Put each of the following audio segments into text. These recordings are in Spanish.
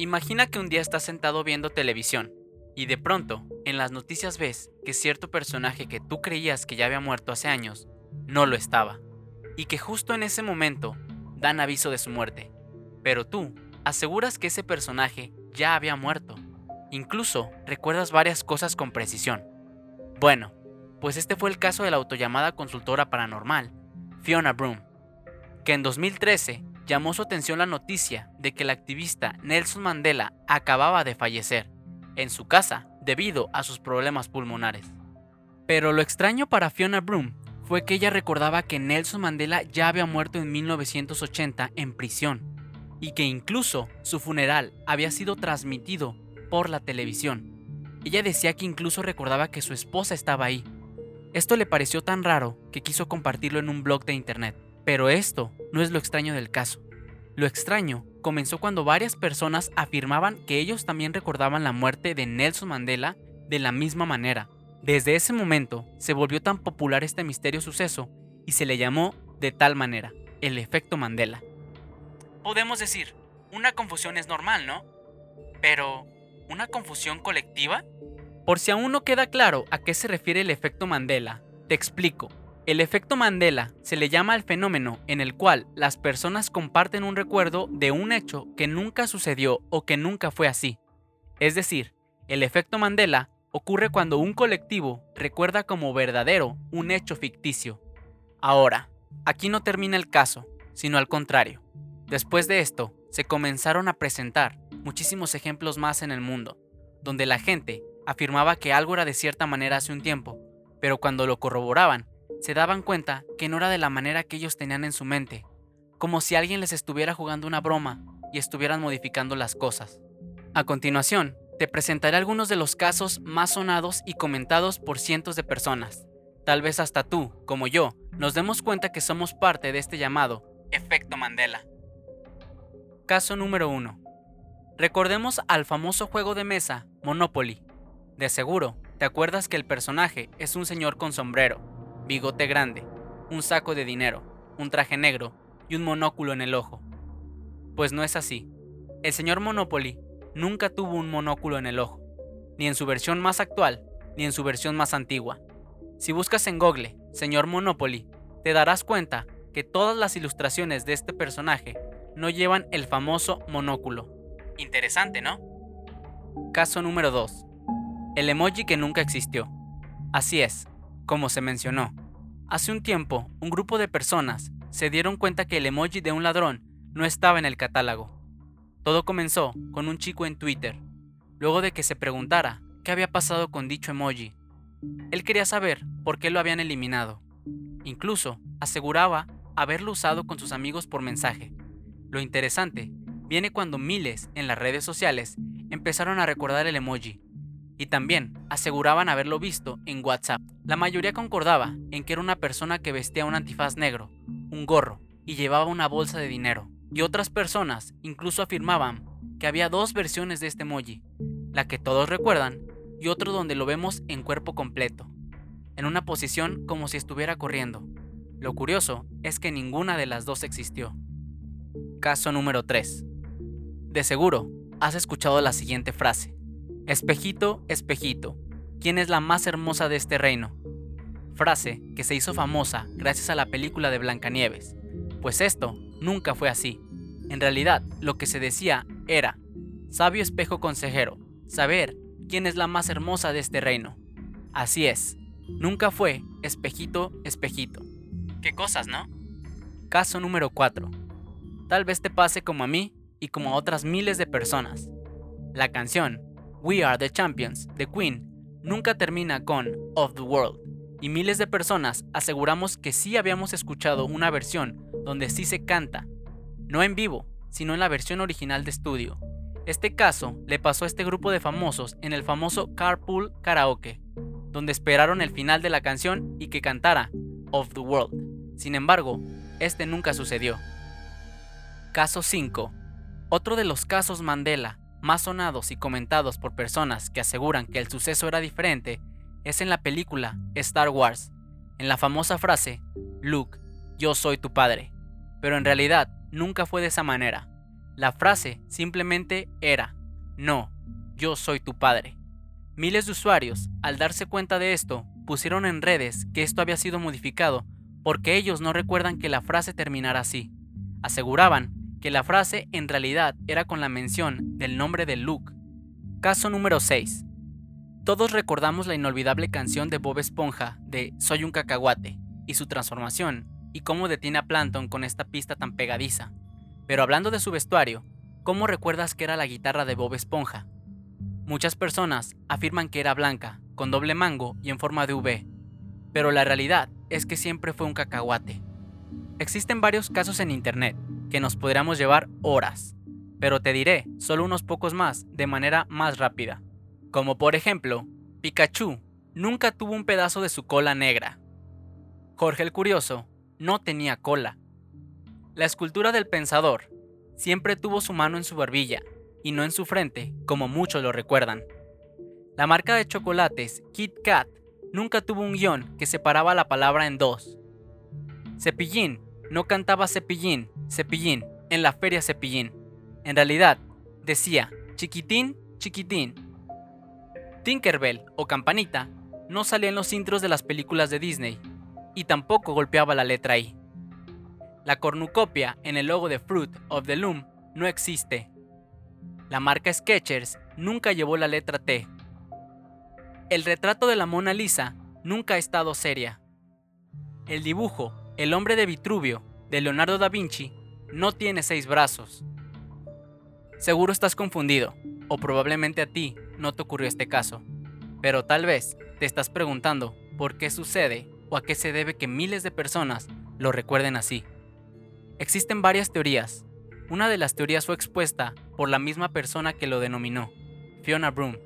Imagina que un día estás sentado viendo televisión y de pronto en las noticias ves que cierto personaje que tú creías que ya había muerto hace años no lo estaba y que justo en ese momento dan aviso de su muerte. Pero tú aseguras que ese personaje ya había muerto. Incluso recuerdas varias cosas con precisión. Bueno, pues este fue el caso de la autollamada consultora paranormal, Fiona Broom, que en 2013 llamó su atención la noticia de que el activista Nelson Mandela acababa de fallecer en su casa debido a sus problemas pulmonares. Pero lo extraño para Fiona Broom fue que ella recordaba que Nelson Mandela ya había muerto en 1980 en prisión y que incluso su funeral había sido transmitido por la televisión. Ella decía que incluso recordaba que su esposa estaba ahí. Esto le pareció tan raro que quiso compartirlo en un blog de internet. Pero esto no es lo extraño del caso. Lo extraño comenzó cuando varias personas afirmaban que ellos también recordaban la muerte de Nelson Mandela de la misma manera. Desde ese momento se volvió tan popular este misterio suceso y se le llamó de tal manera, el efecto Mandela. Podemos decir, una confusión es normal, ¿no? Pero, ¿una confusión colectiva? Por si aún no queda claro a qué se refiere el efecto Mandela, te explico. El efecto Mandela se le llama al fenómeno en el cual las personas comparten un recuerdo de un hecho que nunca sucedió o que nunca fue así. Es decir, el efecto Mandela ocurre cuando un colectivo recuerda como verdadero un hecho ficticio. Ahora, aquí no termina el caso, sino al contrario. Después de esto, se comenzaron a presentar muchísimos ejemplos más en el mundo, donde la gente afirmaba que algo era de cierta manera hace un tiempo, pero cuando lo corroboraban, se daban cuenta que no era de la manera que ellos tenían en su mente, como si alguien les estuviera jugando una broma y estuvieran modificando las cosas. A continuación, te presentaré algunos de los casos más sonados y comentados por cientos de personas. Tal vez hasta tú, como yo, nos demos cuenta que somos parte de este llamado efecto Mandela. Caso número 1. Recordemos al famoso juego de mesa Monopoly. De seguro, te acuerdas que el personaje es un señor con sombrero, bigote grande, un saco de dinero, un traje negro y un monóculo en el ojo. Pues no es así. El señor Monopoly nunca tuvo un monóculo en el ojo, ni en su versión más actual, ni en su versión más antigua. Si buscas en Google, señor Monopoly, te darás cuenta que todas las ilustraciones de este personaje no llevan el famoso monóculo. Interesante, ¿no? Caso número 2. El emoji que nunca existió. Así es, como se mencionó. Hace un tiempo, un grupo de personas se dieron cuenta que el emoji de un ladrón no estaba en el catálogo. Todo comenzó con un chico en Twitter, luego de que se preguntara qué había pasado con dicho emoji. Él quería saber por qué lo habían eliminado. Incluso aseguraba haberlo usado con sus amigos por mensaje. Lo interesante viene cuando miles en las redes sociales empezaron a recordar el emoji y también aseguraban haberlo visto en WhatsApp. La mayoría concordaba en que era una persona que vestía un antifaz negro, un gorro y llevaba una bolsa de dinero. Y otras personas incluso afirmaban que había dos versiones de este emoji, la que todos recuerdan y otro donde lo vemos en cuerpo completo, en una posición como si estuviera corriendo. Lo curioso es que ninguna de las dos existió. Caso número 3. De seguro, has escuchado la siguiente frase. Espejito, espejito, ¿quién es la más hermosa de este reino? Frase que se hizo famosa gracias a la película de Blancanieves, pues esto nunca fue así. En realidad, lo que se decía era, sabio espejo consejero, saber quién es la más hermosa de este reino. Así es, nunca fue espejito, espejito. Qué cosas, ¿no? Caso número 4. Tal vez te pase como a mí y como a otras miles de personas. La canción We Are the Champions de Queen nunca termina con Of the World, y miles de personas aseguramos que sí habíamos escuchado una versión donde sí se canta, no en vivo, sino en la versión original de estudio. Este caso le pasó a este grupo de famosos en el famoso Carpool Karaoke, donde esperaron el final de la canción y que cantara Of the World. Sin embargo, este nunca sucedió. Caso 5. Otro de los casos Mandela más sonados y comentados por personas que aseguran que el suceso era diferente es en la película Star Wars, en la famosa frase, Luke, yo soy tu padre. Pero en realidad nunca fue de esa manera. La frase simplemente era, no, yo soy tu padre. Miles de usuarios, al darse cuenta de esto, pusieron en redes que esto había sido modificado porque ellos no recuerdan que la frase terminara así. Aseguraban que la frase en realidad era con la mención del nombre de Luke. Caso número 6. Todos recordamos la inolvidable canción de Bob Esponja de Soy un cacahuate y su transformación y cómo detiene a Planton con esta pista tan pegadiza. Pero hablando de su vestuario, ¿cómo recuerdas que era la guitarra de Bob Esponja? Muchas personas afirman que era blanca, con doble mango y en forma de V, pero la realidad es que siempre fue un cacahuate. Existen varios casos en internet que nos podríamos llevar horas, pero te diré solo unos pocos más de manera más rápida. Como por ejemplo, Pikachu nunca tuvo un pedazo de su cola negra. Jorge el Curioso no tenía cola. La escultura del pensador siempre tuvo su mano en su barbilla y no en su frente, como muchos lo recuerdan. La marca de chocolates Kit Kat nunca tuvo un guion que separaba la palabra en dos. Cepillín no cantaba cepillín, cepillín, en la feria cepillín. En realidad, decía chiquitín, chiquitín. Tinkerbell o campanita no salía en los intros de las películas de Disney y tampoco golpeaba la letra I. La cornucopia en el logo de Fruit of the Loom no existe. La marca Skechers nunca llevó la letra T. El retrato de la Mona Lisa nunca ha estado seria. El dibujo El hombre de Vitruvio de Leonardo da Vinci no tiene seis brazos. Seguro estás confundido, o probablemente a ti no te ocurrió este caso, pero tal vez te estás preguntando por qué sucede o a qué se debe que miles de personas lo recuerden así. Existen varias teorías. Una de las teorías fue expuesta por la misma persona que lo denominó, Fiona Broom,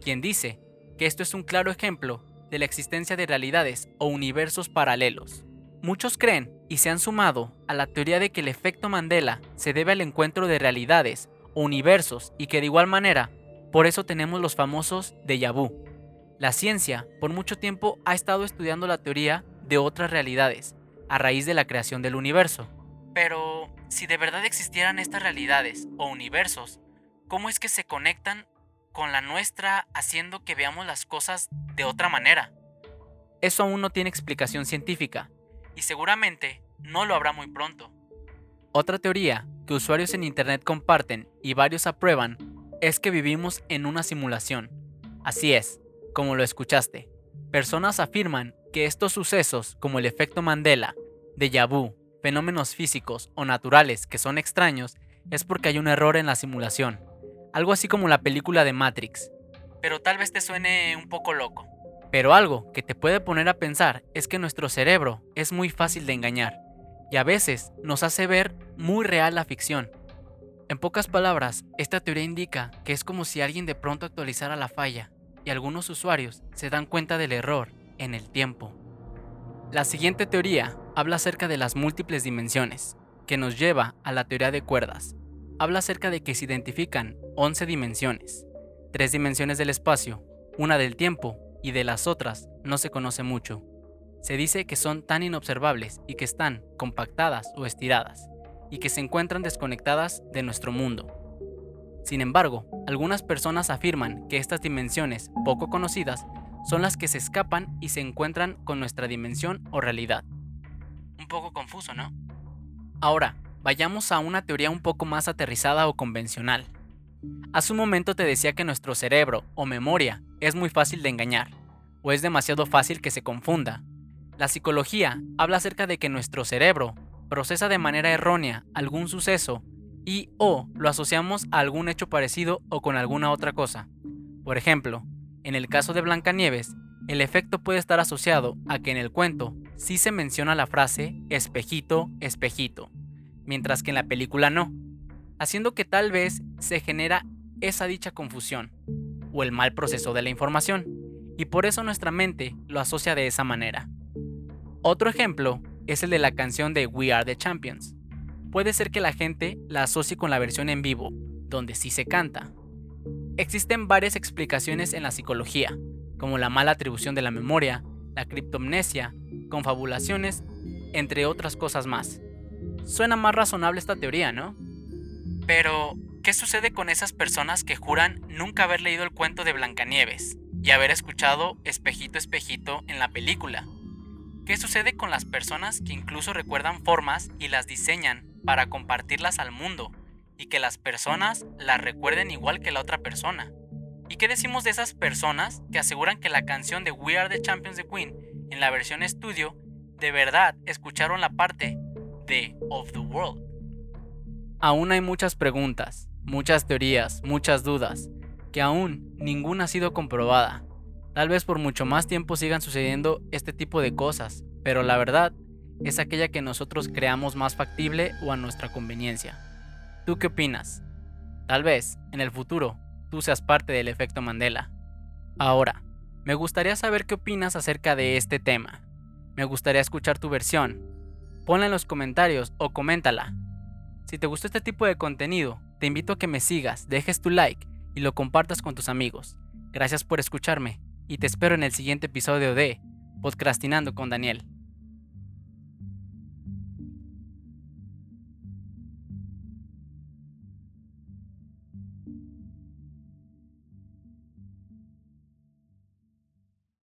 quien dice que esto es un claro ejemplo de la existencia de realidades o universos paralelos. Muchos creen y se han sumado a la teoría de que el efecto Mandela se debe al encuentro de realidades o universos y que de igual manera, por eso tenemos los famosos déjà vu. La ciencia por mucho tiempo ha estado estudiando la teoría de otras realidades a raíz de la creación del universo. Pero, si de verdad existieran estas realidades o universos, ¿cómo es que se conectan con la nuestra haciendo que veamos las cosas de otra manera? Eso aún no tiene explicación científica, y seguramente no lo habrá muy pronto. Otra teoría que usuarios en Internet comparten y varios aprueban es que vivimos en una simulación. Así es, como lo escuchaste. Personas afirman que estos sucesos como el efecto Mandela, déjà vu, fenómenos físicos o naturales que son extraños es porque hay un error en la simulación. Algo así como la película de Matrix. Pero tal vez te suene un poco loco. Pero algo que te puede poner a pensar es que nuestro cerebro es muy fácil de engañar y a veces nos hace ver muy real la ficción. En pocas palabras, esta teoría indica que es como si alguien de pronto actualizara la falla y algunos usuarios se dan cuenta del error en el tiempo. La siguiente teoría habla acerca de las múltiples dimensiones, que nos lleva a la teoría de cuerdas. Habla acerca de que se identifican 11 dimensiones, tres dimensiones del espacio, una del tiempo y de las otras no se conoce mucho. Se dice que son tan inobservables y que están compactadas o estiradas, y que se encuentran desconectadas de nuestro mundo. Sin embargo, algunas personas afirman que estas dimensiones poco conocidas son las que se escapan y se encuentran con nuestra dimensión o realidad. Un poco confuso, ¿no? Ahora, vayamos a una teoría un poco más aterrizada o convencional. Hace un momento te decía que nuestro cerebro o memoria es muy fácil de engañar, o es demasiado fácil que se confunda. La psicología habla acerca de que nuestro cerebro procesa de manera errónea algún suceso y o lo asociamos a algún hecho parecido o con alguna otra cosa. Por ejemplo, en el caso de Blancanieves, el efecto puede estar asociado a que en el cuento sí se menciona la frase espejito, espejito, mientras que en la película no, haciendo que tal vez se genera esa dicha confusión o el mal proceso de la información, y por eso nuestra mente lo asocia de esa manera. Otro ejemplo es el de la canción de We Are the Champions. Puede ser que la gente la asocie con la versión en vivo, donde sí se canta. Existen varias explicaciones en la psicología, como la mala atribución de la memoria, la criptomnesia, confabulaciones entre otras cosas más. Suena más razonable esta teoría, ¿no? Pero, ¿qué sucede con esas personas que juran nunca haber leído el cuento de Blancanieves y haber escuchado Espejito Espejito en la película? ¿Qué sucede con las personas que incluso recuerdan formas y las diseñan para compartirlas al mundo y que las personas las recuerden igual que la otra persona? ¿Y qué decimos de esas personas que aseguran que la canción de We Are the Champions de Queen en la versión estudio de verdad escucharon la parte de Of the World? Aún hay muchas preguntas, muchas teorías, muchas dudas, que aún ninguna ha sido comprobada. Tal vez por mucho más tiempo sigan sucediendo este tipo de cosas, pero la verdad es aquella que nosotros creamos más factible o a nuestra conveniencia. ¿Tú qué opinas? Tal vez, en el futuro, tú seas parte del efecto Mandela. Ahora, me gustaría saber qué opinas acerca de este tema. Me gustaría escuchar tu versión. Ponla en los comentarios o coméntala. Si te gustó este tipo de contenido, te invito a que me sigas, dejes tu like y lo compartas con tus amigos. Gracias por escucharme y te espero en el siguiente episodio de Podcastinando con Daniel.